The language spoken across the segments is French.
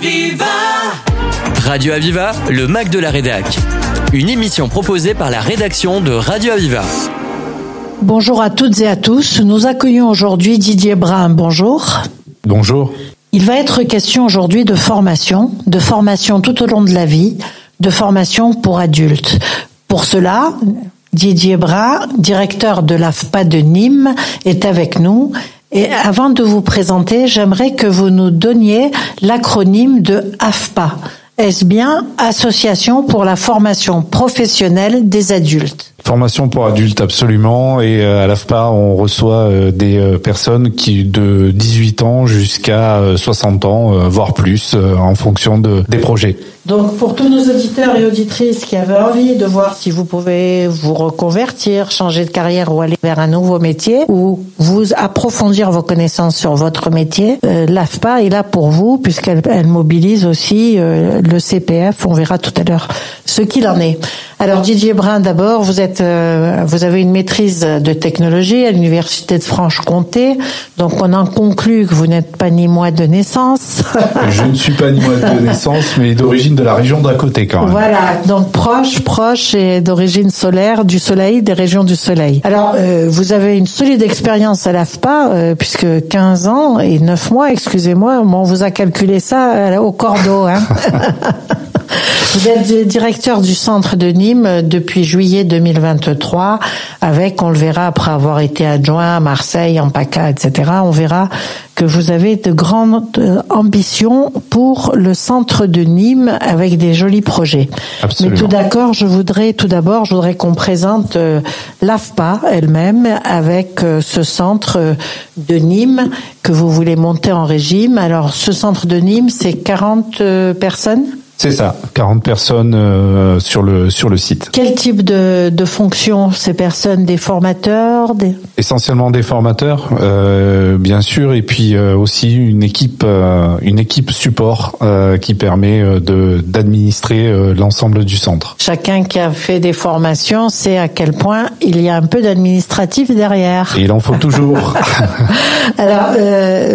Aviva Radio Aviva, le Mac de la Rédac. Une émission proposée par la rédaction de Radio Aviva. Bonjour à toutes et à tous. Nous accueillons aujourd'hui Didier Brun. Bonjour. Bonjour. Il va être question aujourd'hui de formation, de formation tout au long de la vie, de formation pour adultes. Pour cela, Didier Brun, directeur de l'AFPA de Nîmes, est avec nous. Et avant de vous présenter, j'aimerais que vous nous donniez l'acronyme de AFPA. Est-ce bien Association pour la formation professionnelle des adultes? Formation pour adultes, absolument. Et euh, à l'AFPA, on reçoit euh, des euh, personnes qui de 18 ans jusqu'à 60 ans, voire plus, en fonction de, des projets. Donc pour tous nos auditeurs et auditrices qui avaient envie de voir si vous pouvez vous reconvertir, changer de carrière ou aller vers un nouveau métier, ou vous approfondir vos connaissances sur votre métier, l'AFPA est là pour vous puisqu'elle elle mobilise aussi le CPF. On verra tout à l'heure ce qu'il en est. Alors Didier Brun, d'abord, vous êtes, euh, vous avez une maîtrise de technologie à l'université de Franche-Comté, donc on en conclut que vous n'êtes pas ni moi de naissance. Je ne suis pas ni moi de naissance, mais d'origine de la région d'à côté quand même. Voilà, donc proche, proche et d'origine solaire, du soleil, des régions du soleil. Alors euh, vous avez une solide expérience à l'AFPA, euh, puisque 15 ans et 9 mois, excusez-moi, on vous a calculé ça au cordeau. Hein Vous êtes directeur du centre de Nîmes depuis juillet 2023, avec, on le verra après avoir été adjoint à Marseille, en PACA, etc. On verra que vous avez de grandes euh, ambitions pour le centre de Nîmes avec des jolis projets. Absolument. Mais tout d'accord, je voudrais tout d'abord, je voudrais qu'on présente euh, l'AFPA elle-même avec euh, ce centre de Nîmes que vous voulez monter en régime. Alors, ce centre de Nîmes, c'est 40 personnes? C'est ça, 40 personnes euh, sur le sur le site. Quel type de, de fonction ces personnes? Des formateurs des... Essentiellement des formateurs, euh, bien sûr, et puis euh, aussi une équipe une équipe support qui permet de d'administrer l'ensemble du centre. Chacun qui a fait des formations sait à quel point il y a un peu d'administratif derrière. Et il en faut toujours. Alors,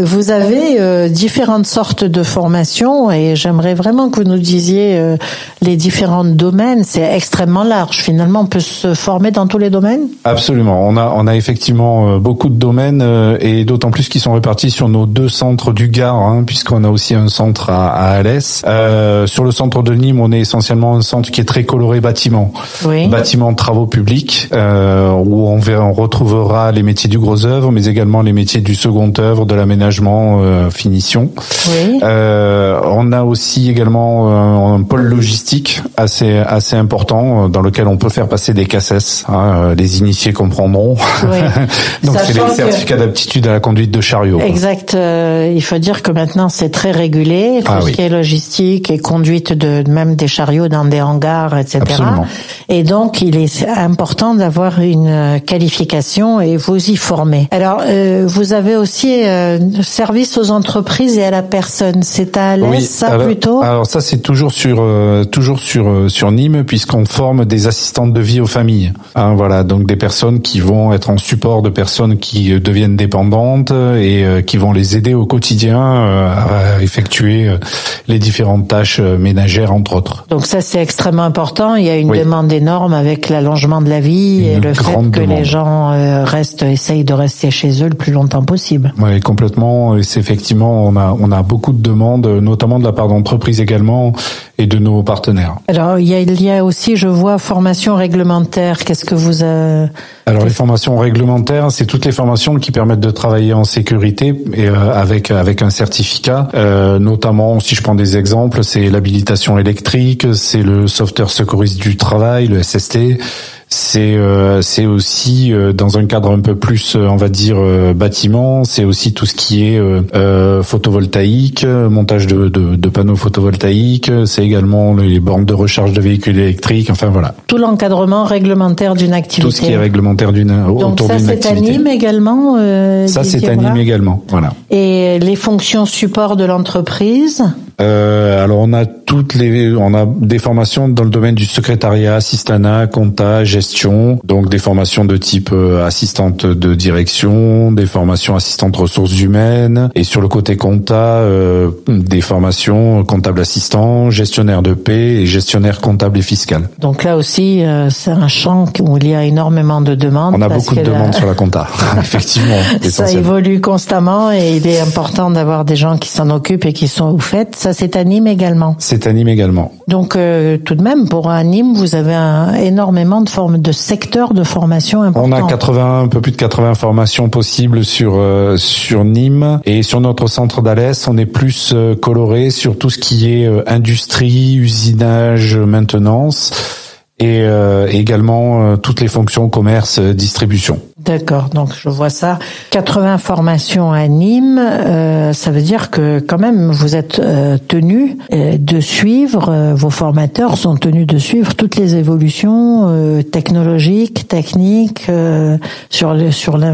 vous avez différentes sortes de formations et j'aimerais vraiment que vous nous disiez disiez euh, les différents domaines, c'est extrêmement large. Finalement, on peut se former dans tous les domaines? Absolument. On a, on a effectivement euh, beaucoup de domaines euh, et d'autant plus qu'ils sont répartis sur nos deux centres du Gard, hein, puisqu'on a aussi un centre à, à Alès. Euh, sur le centre de Nîmes, on est essentiellement un centre qui est très coloré bâtiment. Oui. Bâtiment de travaux publics, euh, où on, verra, on retrouvera les métiers du gros œuvre, mais également les métiers du second œuvre, de l'aménagement, euh, finition. Oui. on a aussi également un, pôle logistique assez assez important euh, dans lequel on peut faire passer des cassettes. Hein, euh, les initiés comprendront. Oui. Donc c'est les certificats d'aptitude à la conduite de chariot. Exact. Euh, il faut dire que maintenant c'est très régulé, tout ah, ce qui est logistique et conduite de même des chariots dans des hangars, etc. Absolument. Et donc il est important d'avoir une qualification et vous y former. Alors vous avez aussi service aux entreprises et à la personne. C'est à l'aise ça plutôt? Alors ça c'est toujours sur euh, toujours sur euh, sur Nîmes puisqu'on forme des assistantes de vie aux familles. Hein, voilà, donc des personnes qui vont être en support de personnes qui euh, deviennent dépendantes et qui vont les aider au quotidien à effectuer les différentes tâches ménagères entre autres. Donc ça c'est extrêmement important. Il y a une demande énorme avec l'allongement de la vie et le fait que les gens restent essayent de rester chez eux le plus longtemps possible. Oui, complètement. Et c'est effectivement on a on a beaucoup de demandes, notamment de la part d'entreprises également et de nos partenaires. Alors il y a, il y a aussi, je vois, formation réglementaire. Qu'est-ce que vous avez Alors les formations réglementaires, c'est toutes les formations qui permettent de travailler en sécurité et euh, avec avec un certificat. Euh, notamment, si je prends des exemples, c'est l'habilitation électrique, c'est le sauveteur secouriste du travail, le SST c'est euh, c'est aussi euh, dans un cadre un peu plus euh, on va dire bâtiment c'est aussi tout ce qui est photovoltaïque montage de, de, de, panneaux photovoltaïques c'est également les bornes de recharge de véhicules électriques enfin voilà. Tout l'encadrement réglementaire d'une activité tout ce qui est réglementaire d'une autour d'une activité ça c'est anime également ça c'est anime également voilà. Et les fonctions support de l'entreprise euh, Alors on a toutes les, on a des formations dans le domaine du secrétariat, assistanat, compta, gestion, donc des formations de type euh, assistante de direction, des formations assistantes ressources humaines, et sur le côté compta, euh, des formations comptable assistant, gestionnaire de paix et gestionnaire comptable et fiscal. Donc là aussi, euh, c'est un champ où il y a énormément de demandes. On a beaucoup de demandes sur la compta, effectivement. Ça évolue constamment et il est important d'avoir des gens qui s'en occupent et qui sont au fait. Ça, c'est à Nîmes également. C'est à Nîmes également. Donc euh, tout de même, pour un Nîmes, vous avez un, énormément de formes de secteurs de formation importants. On a 80, un peu plus de 80 formations possibles sur euh, sur Nîmes et sur notre centre d'Alès, on est plus euh, coloré sur tout ce qui est industrie, usinage, maintenance et également toutes les fonctions commerce, distribution. D'accord, donc je vois ça. 80 formations à Nîmes, euh, ça veut dire que quand même vous êtes euh, tenu euh, de suivre, euh, vos formateurs sont tenus de suivre toutes les évolutions euh, technologiques, techniques sur le sur le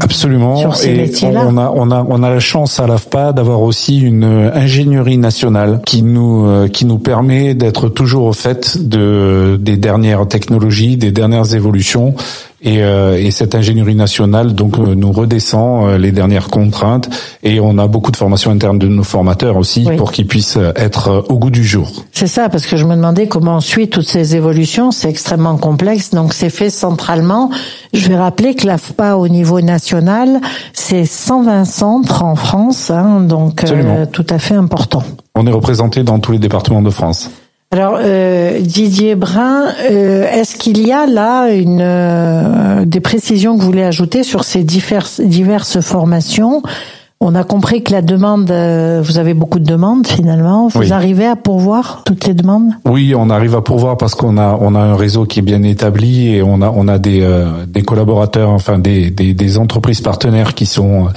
absolument sur ces métiers-là. On a on a on a la chance à l'AFPA d'avoir aussi une ingénierie nationale qui nous qui nous permet d'être toujours au fait de des dernières technologies, des dernières évolutions et, euh, et, cette ingénierie nationale donc euh, nous redescend euh, les dernières contraintes et on a beaucoup de formations internes de nos formateurs aussi pour qu'ils puissent être au goût du jour. C'est ça parce que je me demandais comment on suit toutes ces évolutions, c'est extrêmement complexe donc c'est fait centralement. Je vais rappeler que l'AFPA au niveau national, c'est 120 centres en France hein, donc tout à fait important. On est représenté dans tous les départements de France. Alors euh, Didier Brun, euh, est-ce qu'il y a là une euh, des précisions que vous voulez ajouter sur ces diverses diverses formations? On a compris que la demande, vous avez beaucoup de demandes finalement. Vous arrivez à pourvoir toutes les demandes? Oui, on arrive à pourvoir parce qu'on a on a un réseau qui est bien établi et on a on a des des collaborateurs, enfin des, des, des entreprises partenaires qui sont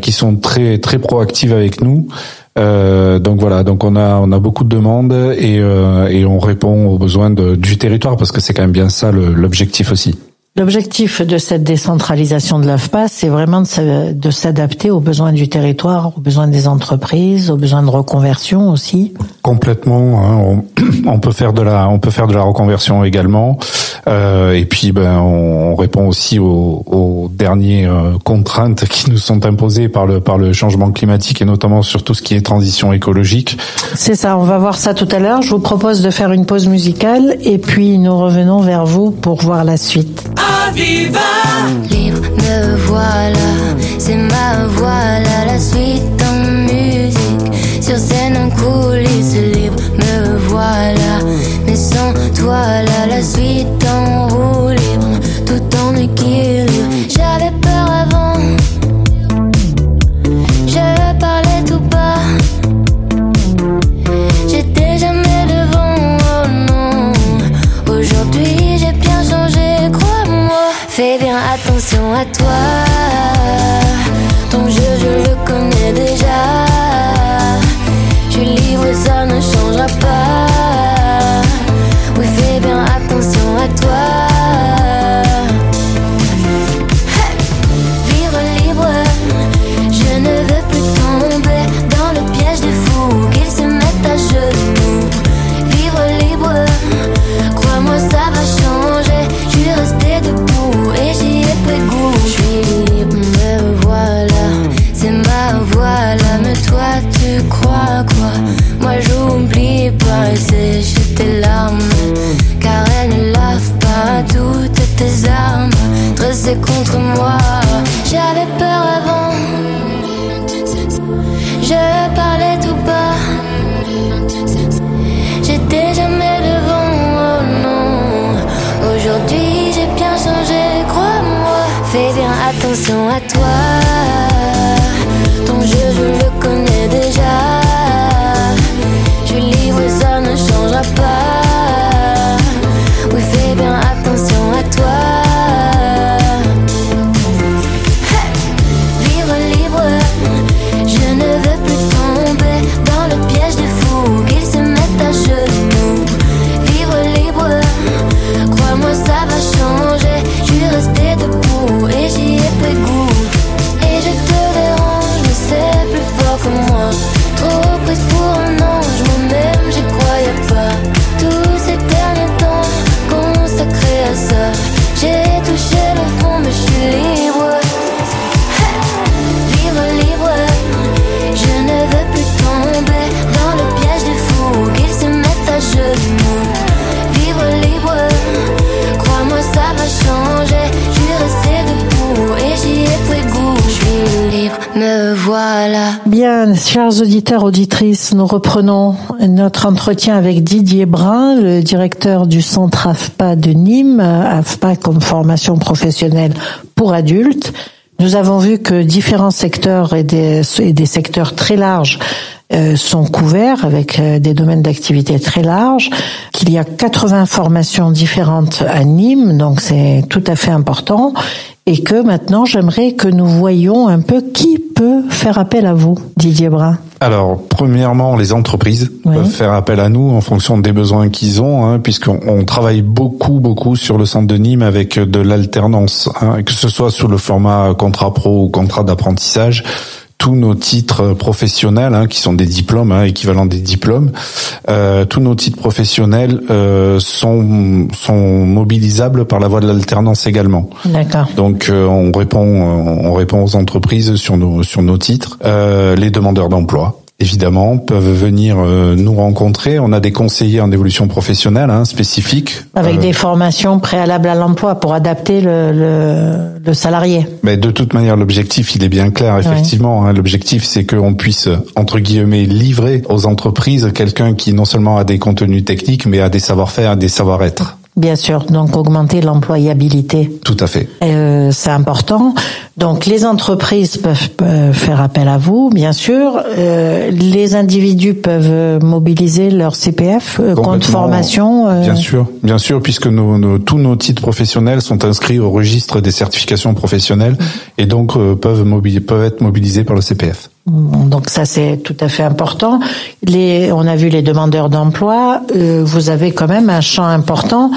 qui sont très très proactives avec nous. Euh, donc voilà, donc on a on a beaucoup de demandes et, euh, et on répond aux besoins de, du territoire parce que c'est quand même bien ça l'objectif aussi. L'objectif de cette décentralisation de l'AFPA, c'est vraiment de s'adapter aux besoins du territoire, aux besoins des entreprises, aux besoins de reconversion aussi. Complètement. Hein, on, on, peut faire de la, on peut faire de la reconversion également. Euh, et puis, ben, on, répond aussi aux, aux dernières euh, contraintes qui nous sont imposées par le par le changement climatique et notamment sur tout ce qui est transition écologique. C'est ça. On va voir ça tout à l'heure. Je vous propose de faire une pause musicale et puis nous revenons vers vous pour voir la suite. Libre, me voilà, c'est ma voilà la suite en musique. Sur scène en coulisses, tes larmes. Car elles ne lavent pas toutes tes armes dressées contre moi. J'avais peur avant, je parlais tout bas. J'étais jamais devant, oh non. Aujourd'hui j'ai bien changé, crois-moi. Fais bien attention à toi. Chers auditeurs, auditrices, nous reprenons notre entretien avec Didier Brun, le directeur du centre AFPA de Nîmes, AFPA comme formation professionnelle pour adultes. Nous avons vu que différents secteurs et des, et des secteurs très larges euh, sont couverts avec euh, des domaines d'activité très larges, qu'il y a 80 formations différentes à Nîmes, donc c'est tout à fait important, et que maintenant j'aimerais que nous voyions un peu qui peut faire appel à vous, Didier Brun. Alors, premièrement, les entreprises Oui. peuvent faire appel à nous en fonction des besoins qu'ils ont, hein, puisqu'on on travaille beaucoup, beaucoup sur le centre de Nîmes avec de l'alternance, hein, que ce soit sous le format contrat pro ou contrat d'apprentissage. Tous nos titres professionnels, hein, qui sont des diplômes, hein, équivalents des diplômes, euh, tous nos titres professionnels euh, sont, sont mobilisables par la voie de l'alternance également. D'accord. Donc euh, on répond on répond aux entreprises sur nos sur nos titres. Euh, les demandeurs d'emploi évidemment peuvent venir euh, nous rencontrer. On a des conseillers en évolution professionnelle hein, spécifiques. Avec Euh, des formations préalables à l'emploi pour adapter le, le, le salarié. Mais de toute manière, l'objectif, il est bien clair, effectivement. hein. L'objectif, c'est qu'on puisse, entre guillemets, livrer aux entreprises quelqu'un qui non seulement a des contenus techniques, mais a des savoir-faire, des savoir-être. Bien sûr, donc augmenter l'employabilité. Tout à fait. Euh, c'est important. Donc les entreprises peuvent, faire appel à vous, bien sûr. Euh, les individus peuvent mobiliser leur CPF, euh, compte formation. Bien sûr, bien sûr, puisque nos, nos- tous nos titres professionnels sont inscrits au registre des certifications professionnelles et donc euh, peuvent, peuvent être mobilisés par le CPF. Donc ça c'est tout à fait important. Les, on a vu les demandeurs d'emploi. euh, vous avez quand même un champ important.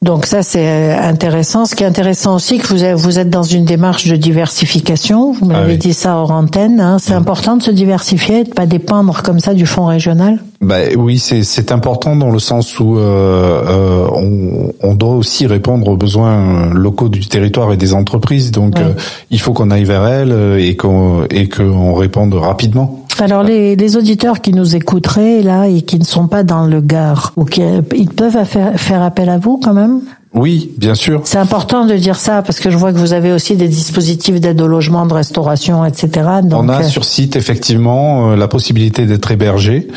Donc ça c'est euh, intéressant. Ce qui est intéressant aussi que vous êtes, vous êtes dans une démarche de diversification. Vous m'avez Ah oui. dit ça hors antenne. hein. C'est important de se diversifier, de pas dépendre comme ça du fonds régional? Bah, oui, c'est c'est important dans le sens où euh, euh, on, on doit aussi répondre aux besoins locaux du territoire et des entreprises. Donc euh, il faut qu'on aille vers elles euh, et qu'on et qu'on réponde rapidement. Alors les, les auditeurs qui nous écouteraient là et qui ne sont pas dans le Gard, ou qui, ils peuvent faire, faire appel à vous quand même? Oui, bien sûr. C'est important de dire ça parce que je vois que vous avez aussi des dispositifs d'aide au logement, de restauration, etc. Donc, on a euh, sur site effectivement euh, la possibilité d'être hébergé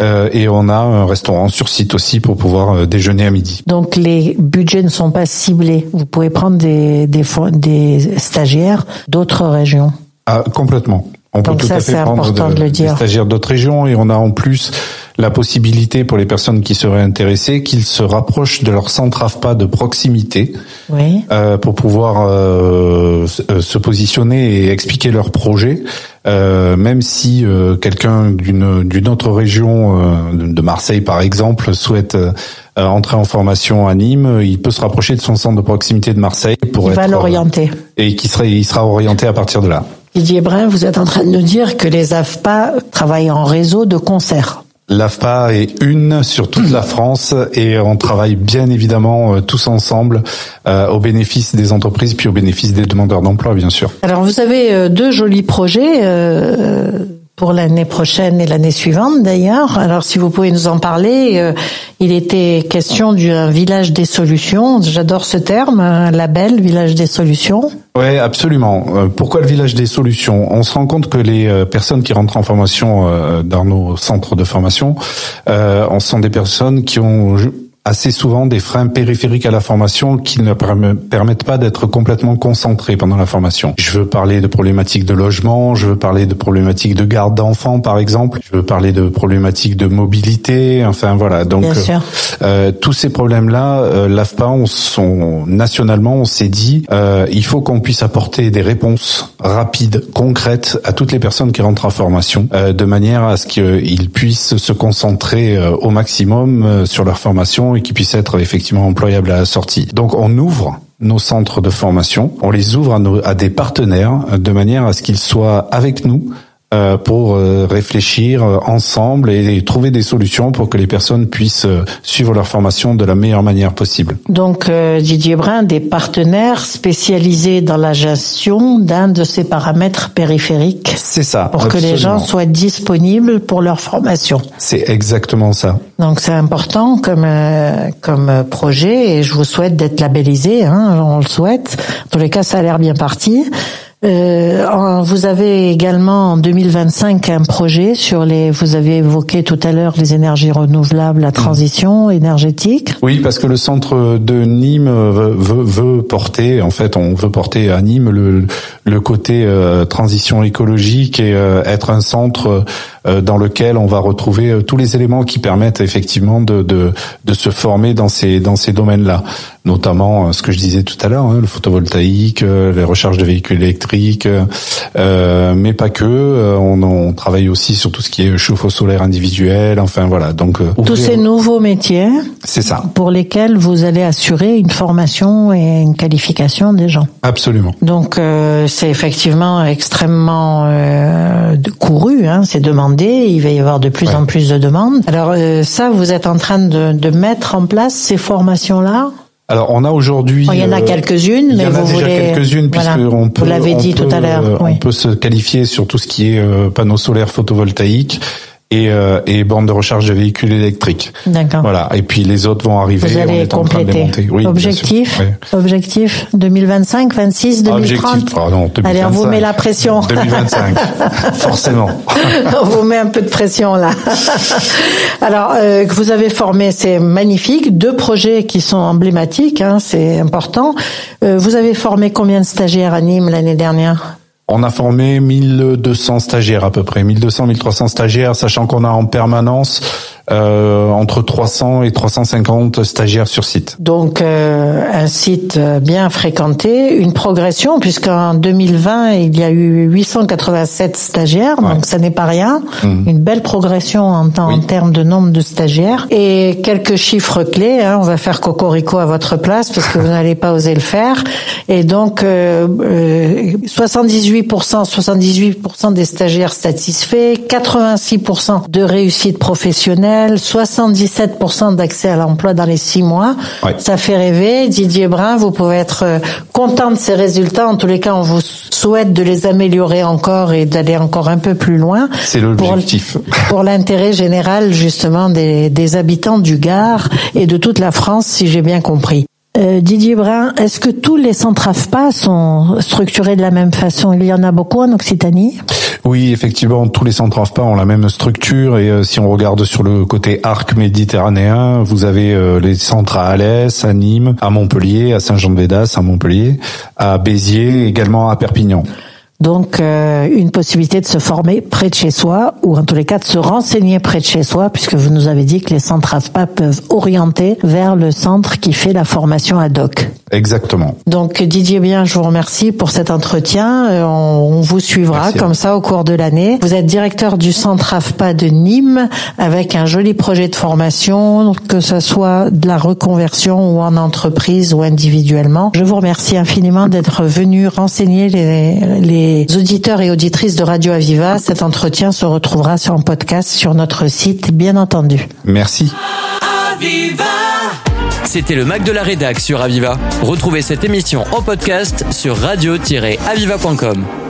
euh, et on a un restaurant sur site aussi pour pouvoir euh, déjeuner à midi. donc les budgets ne sont pas ciblés. Vous pouvez prendre des, des, des stagiaires d'autres régions. Ah, complètement. On Donc peut tout ça, à fait c'est prendre important de le dire. des stagiaires d'autres régions et on a en plus la possibilité pour les personnes qui seraient intéressées qu'ils se rapprochent de leur centre AFPA de proximité Oui. euh, pour pouvoir euh, se- euh, se positionner et expliquer leur projet. Euh, même si euh, quelqu'un d'une d'une autre région euh, de Marseille par exemple souhaite euh, entrer en formation à Nîmes, il peut se rapprocher de son centre de proximité de Marseille pour Il être va l'orienter. et qui serait il sera orienté à partir de là. Didier Brun, vous êtes en train de nous dire que les AFPA travaillent en réseau de concert. L'AFPA est une sur toute la France et on travaille bien évidemment euh, tous ensemble euh, au bénéfice des entreprises puis au bénéfice des demandeurs d'emploi bien sûr. Alors vous avez euh, deux jolis projets euh, pour l'année prochaine et l'année suivante d'ailleurs. Alors si vous pouvez nous en parler, euh, il était question d'un village des solutions. J'adore ce terme, un label village des solutions. Ouais, absolument. Euh, Pourquoi le village des solutions? On se rend compte que les euh, personnes qui rentrent en formation euh, dans nos centres de formation, euh, on sont des personnes qui ont assez souvent des freins périphériques à la formation qui ne perme- permettent pas d'être complètement concentrés pendant la formation. Je veux parler de problématiques de logement, je veux parler de problématiques de garde d'enfants par exemple, je veux parler de problématiques de mobilité, enfin voilà. Donc Bien euh, sûr. euh, tous ces problèmes-là, euh, l'AFPA, on, on- nationalement, on s'est dit, euh, il faut qu'on puisse apporter des réponses rapides, concrètes à toutes les personnes qui rentrent en formation, euh, de manière à ce qu'ils puissent se concentrer euh, au maximum euh, sur leur formation et qu'ils puissent être effectivement employables à la sortie. Donc, on ouvre nos centres de formation, on les ouvre à, des partenaires de manière à ce qu'ils soient avec nous pour euh, réfléchir euh, ensemble et, et trouver des solutions pour que les personnes puissent euh, suivre leur formation de la meilleure manière possible. Donc euh, Didier Brun, des partenaires spécialisés dans la gestion d'un de ces paramètres périphériques C'est ça. pour que les gens soient disponibles pour leur formation. C'est exactement ça. Donc c'est important comme euh, comme euh, projet et je vous souhaite d'être labellisé, hein, on le souhaite. En tous les cas, ça a l'air bien parti. Euh, vous avez également en 2025 un projet sur les. Vous avez évoqué tout à l'heure les énergies renouvelables, la transition énergétique. Oui, parce que le centre de Nîmes veut, veut, veut porter. En fait, on veut porter à Nîmes le, le côté euh, transition écologique et euh, être un centre euh, dans lequel on va retrouver tous les éléments qui permettent effectivement de, de, de se former dans ces dans ces domaines-là, notamment ce que je disais tout à l'heure, hein, le photovoltaïque, les recharges de véhicules électriques, euh, mais pas que. On, on, travaille aussi sur tout ce qui est chauffe-eau solaire individuel. Enfin voilà. Donc tous ces nouveaux métiers. C'est ça. Pour lesquels vous allez assurer une formation et une qualification des gens. Absolument. Donc euh, c'est effectivement extrêmement euh, couru, hein, c'est demandé, il va y avoir de plus en plus de demandes. Alors euh, ça, vous êtes en train de, de mettre en place ces formations-là alors on a aujourd'hui. il y en a quelques-unes, mais il y en a déjà quelques-unes puisqu'on peut. Vous l'avez dit tout à l'heure. On peut se qualifier sur tout ce qui est panneaux solaires photovoltaïques et, euh, et bornes de recharge de véhicules électriques. D'accord. Voilà. Et puis les autres vont arriver. Vous allez on est compléter. En train de les oui, objectif, objectif 2025, 26, 2030. Objectif. Oh non, 2025. Allez, on vous met la pression. 2025, forcément. on vous met un peu de pression là. Alors euh, vous avez formé, c'est magnifique. Deux projets qui sont emblématiques, hein, c'est important. Euh, vous avez formé combien de stagiaires à Nîmes l'année dernière? On a formé 1200 stagiaires à peu près, 1200, 1300 stagiaires, sachant qu'on a en permanence euh, entre 300 et 350 stagiaires sur site. Donc euh, un site bien fréquenté, une progression puisqu'en 2020 il y a eu 887 stagiaires, donc ça n'est pas rien, mmh. une belle progression en, en termes de nombre de stagiaires et quelques chiffres clés. Hein, on va faire cocorico à votre place parce que vous n'allez pas oser le faire. Et donc euh, 78%, 78% des stagiaires satisfaits, 86% de réussite professionnelle 77% d'accès à l'emploi dans les six mois. Ça fait rêver. Didier Brun, vous pouvez être euh, content de ces résultats. En tous les cas, on vous souhaite de les améliorer encore et d'aller encore un peu plus loin. C'est l'objectif. Pour, l'intérêt général, justement, des, des habitants du Gard et de toute la France, si j'ai bien compris. Euh, Didier Brun, est-ce que tous les centres AFPA sont structurés de la même façon? Il y en a beaucoup en Occitanie? Oui, effectivement, tous les centres AFPA ont la même structure et euh, si on regarde sur le côté arc méditerranéen, vous avez euh, les centres à Alès, à Nîmes, à Montpellier, à Saint-Jean-de-Védas, à Montpellier, à Béziers, également à Perpignan. Donc euh, une possibilité de se former près de chez soi ou en tous les cas de se renseigner près de chez soi puisque vous nous avez dit que les centres AFPA peuvent orienter vers le centre qui fait la formation ad hoc. Exactement. Donc Didier Bien, je vous remercie pour cet entretien. Euh, on, vous suivra comme ça au cours de l'année. Vous êtes directeur du centre AFPA de Nîmes avec un joli projet de formation, que ce soit de la reconversion ou en entreprise ou individuellement. Je vous remercie infiniment d'être venu renseigner les, les auditeurs et auditrices de Radio Aviva. Cet entretien se retrouvera sur un podcast sur notre site, bien entendu. Merci. C'était le Mac de la Rédac sur Aviva. Retrouvez cette émission en podcast sur radio-aviva.com.